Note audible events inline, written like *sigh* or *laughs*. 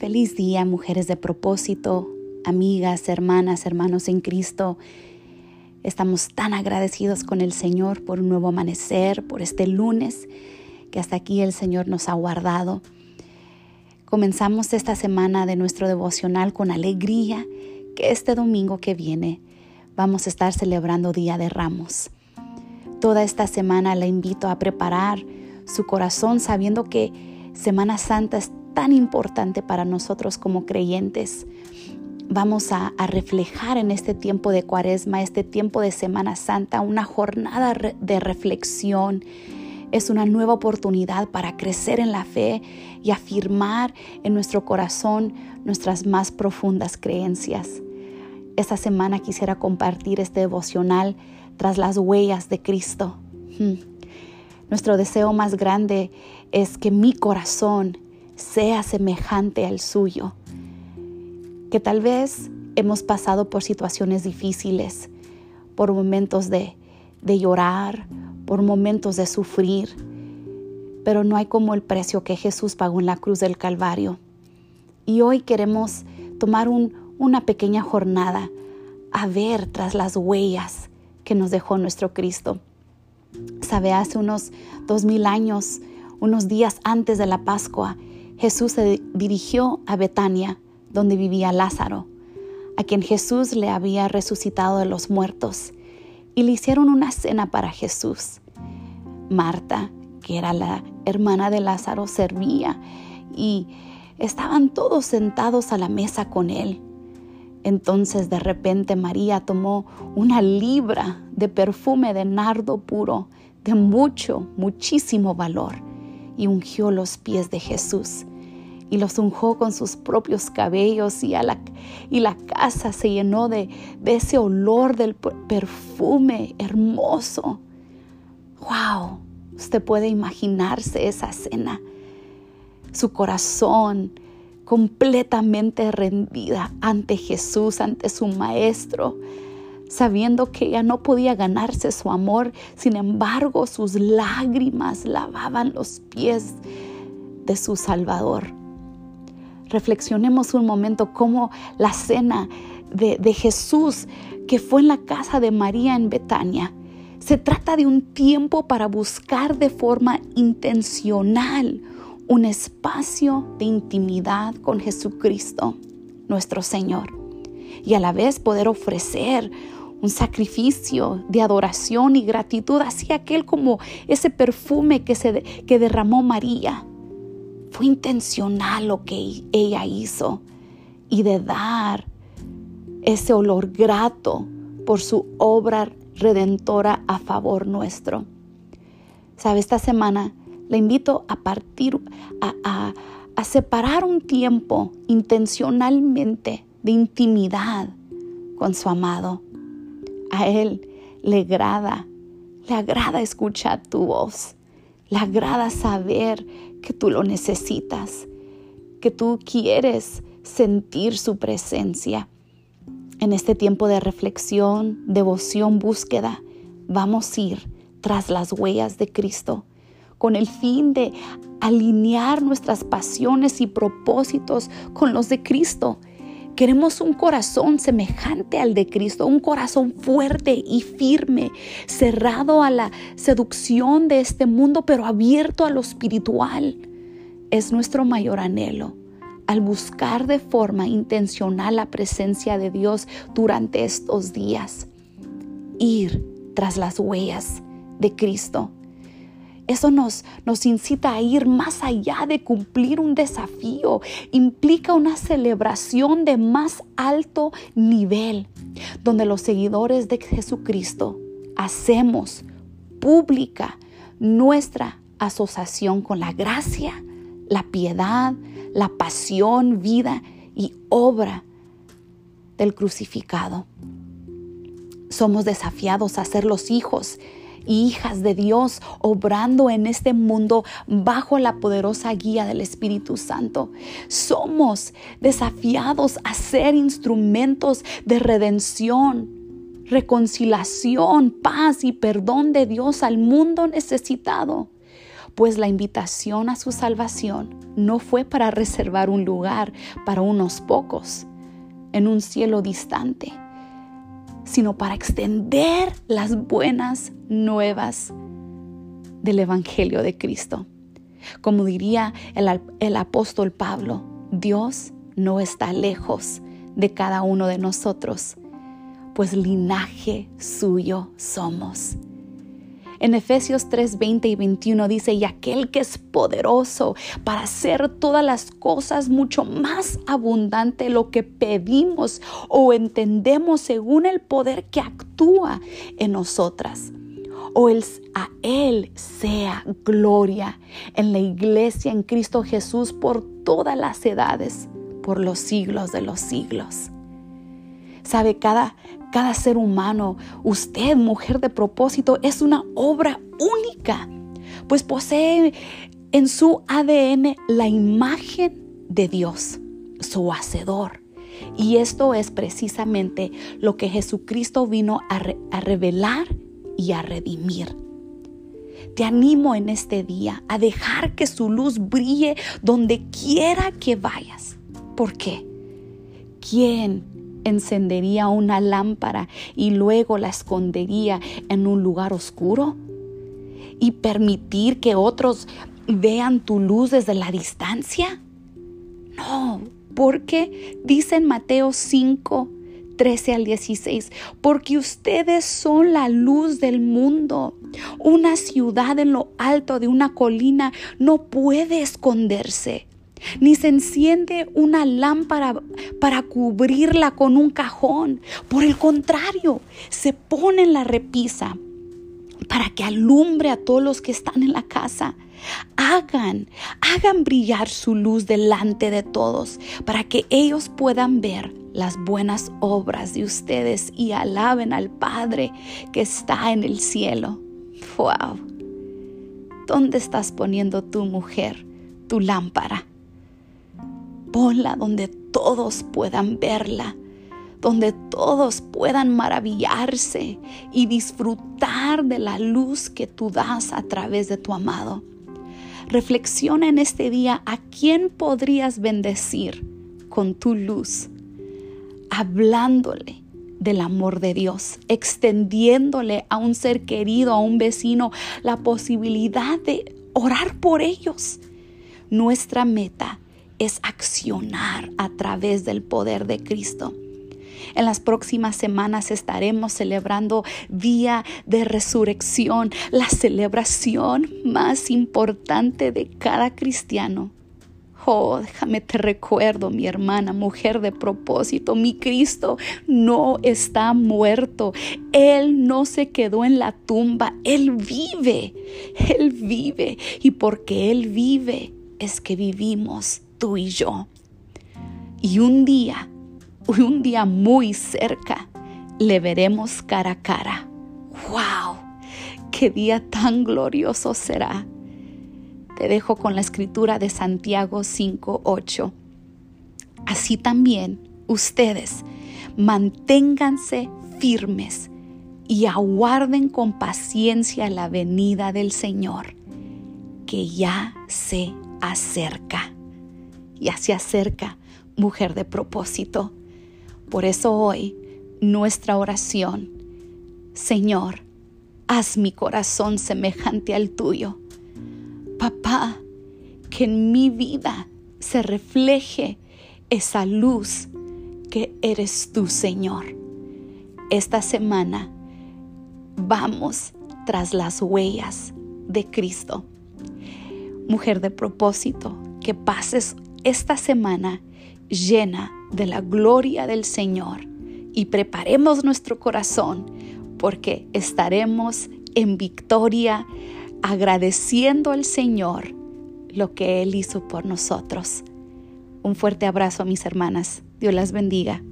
Feliz día, mujeres de propósito, amigas, hermanas, hermanos en Cristo. Estamos tan agradecidos con el Señor por un nuevo amanecer, por este lunes que hasta aquí el Señor nos ha guardado. Comenzamos esta semana de nuestro devocional con alegría que este domingo que viene vamos a estar celebrando Día de Ramos. Toda esta semana la invito a preparar su corazón sabiendo que Semana Santa es tan importante para nosotros como creyentes. Vamos a, reflejar en este tiempo de cuaresma, este tiempo de Semana Santa, una jornada de reflexión. Es una nueva oportunidad para crecer en la fe y afirmar en nuestro corazón nuestras más profundas creencias. Esta semana quisiera compartir este devocional tras las huellas de Cristo. Hmm. Nuestro deseo más grande es que mi corazón sea semejante al suyo. Que tal vez hemos pasado por situaciones difíciles, por momentos de, de llorar, por momentos de sufrir, pero no hay como el precio que Jesús pagó en la cruz del Calvario. Y hoy queremos tomar un, una pequeña jornada a ver tras las huellas que nos dejó nuestro Cristo. Sabe, hace unos dos mil años, unos días antes de la Pascua, Jesús se dirigió a Betania, donde vivía Lázaro, a quien Jesús le había resucitado de los muertos, y le hicieron una cena para Jesús. Marta, que era la hermana de Lázaro, servía y estaban todos sentados a la mesa con él. Entonces de repente María tomó una libra de perfume de nardo puro, de mucho, muchísimo valor, y ungió los pies de Jesús y los unjó con sus propios cabellos y, la, y la casa se llenó de, de ese olor del perfume hermoso. ¡Wow! Usted puede imaginarse esa cena. Su corazón completamente rendida ante Jesús, ante su Maestro, sabiendo que ella no podía ganarse su amor, sin embargo sus lágrimas lavaban los pies de su Salvador reflexionemos un momento cómo la cena de, de, Jesús que fue en la casa de María en Betania. Se trata de un tiempo para buscar de forma intencional un espacio de intimidad con Jesucristo, nuestro Señor, y a la vez poder ofrecer un sacrificio de adoración y gratitud hacia aquel como ese perfume que, se, que derramó María fue intencional lo que ella hizo y de dar ese olor grato por su obra redentora a favor nuestro. Sabe, esta semana le invito a partir, a, a separar un tiempo intencionalmente de intimidad con su amado. A Él le agrada, le agrada escuchar tu voz, le agrada saber que tú lo necesitas, que tú quieres sentir su presencia. En este tiempo de reflexión, devoción, búsqueda, vamos a ir tras las huellas de Cristo con el fin de alinear nuestras pasiones y propósitos con los de Cristo. Queremos un corazón semejante al de Cristo, un corazón fuerte y firme, cerrado a la seducción de este mundo, pero abierto a lo espiritual. Es nuestro mayor anhelo al buscar de forma intencional la presencia de Dios durante estos días. Ir tras las huellas de Cristo eso nos, nos incita a ir más allá de cumplir un desafío. Implica una celebración de más alto nivel, donde los seguidores de Jesucristo hacemos pública nuestra asociación con la gracia, la piedad, la pasión, vida y obra del crucificado. Somos desafiados a ser los hijos hijas de Dios, obrando en este mundo bajo la poderosa guía del Espíritu Santo. Somos desafiados a ser instrumentos de redención, reconciliación, paz y perdón de Dios al mundo necesitado. pues la invitación a su salvación no fue para reservar un lugar para unos pocos en un cielo distante, sino para extender las buenas nuevas del Evangelio de Cristo. Como diría el, apóstol Pablo, Dios no está lejos de cada uno de nosotros, pues linaje suyo somos. En Efesios 3, 20 y 21 dice, y aquel que es poderoso para hacer todas las cosas mucho más abundante lo que pedimos o entendemos según el poder que actúa en nosotras. O el, a Él sea gloria en la iglesia en Cristo Jesús por todas las edades, por los siglos de los siglos. Sabe, cada, cada ser humano, usted, mujer de propósito, es una obra única, pues posee en su ADN la imagen de Dios, su hacedor. Y esto es precisamente lo que Jesucristo vino a, revelar y a redimir. Te animo en este día a dejar que su luz brille donde quiera que vayas. ¿Por qué? ¿Quién encendería una lámpara y luego la escondería en un lugar oscuro? ¿Y permitir que otros vean tu luz desde la distancia? No, porque dice en Mateo 5, 13 al 16, porque ustedes son la luz del mundo. Una ciudad en lo alto de una colina no puede esconderse ni se enciende una lámpara para cubrirla con un cajón. Por el contrario, se pone en la repisa para que alumbre a todos los que están en la casa. Hagan, hagan brillar su luz delante de todos para que ellos puedan ver las buenas obras de ustedes y alaben al Padre que está en el cielo. ¡Wow! ¿Dónde estás poniendo tu mujer, tu lámpara? Ponla donde todos puedan verla, donde todos puedan maravillarse y disfrutar de la luz que tú das a través de tu amado. Reflexiona en este día a quién podrías bendecir con tu luz, hablándole del amor de Dios, extendiéndole a un ser querido, a un vecino, la posibilidad de orar por ellos. Nuestra meta es accionar a través del poder de Cristo. En las próximas semanas estaremos celebrando Día de Resurrección, la celebración más importante de cada cristiano. Oh, déjame te recuerdo, mi hermana, mujer de propósito, mi Cristo no está muerto. Él no se quedó en la tumba, Él vive, Él vive. Y porque Él vive es que vivimos tú y yo. Y un día, *laughs* un día muy cerca, le veremos cara a cara. ¡Wow! ¡Qué día tan glorioso será! Te dejo con la escritura de Santiago 5:8. Así también ustedes manténganse firmes y aguarden con paciencia la venida del Señor, que ya se acerca ya se acerca, mujer de propósito. Por eso hoy nuestra oración, Señor, haz mi corazón semejante al tuyo. Papá, que en mi vida se refleje esa luz que eres tú, Señor. Esta semana vamos tras las huellas de Cristo. Mujer de propósito, que pases esta semana llena de la gloria del Señor y preparemos nuestro corazón porque estaremos en victoria agradeciendo al Señor lo que Él hizo por nosotros. Un fuerte abrazo a mis hermanas. Dios las bendiga.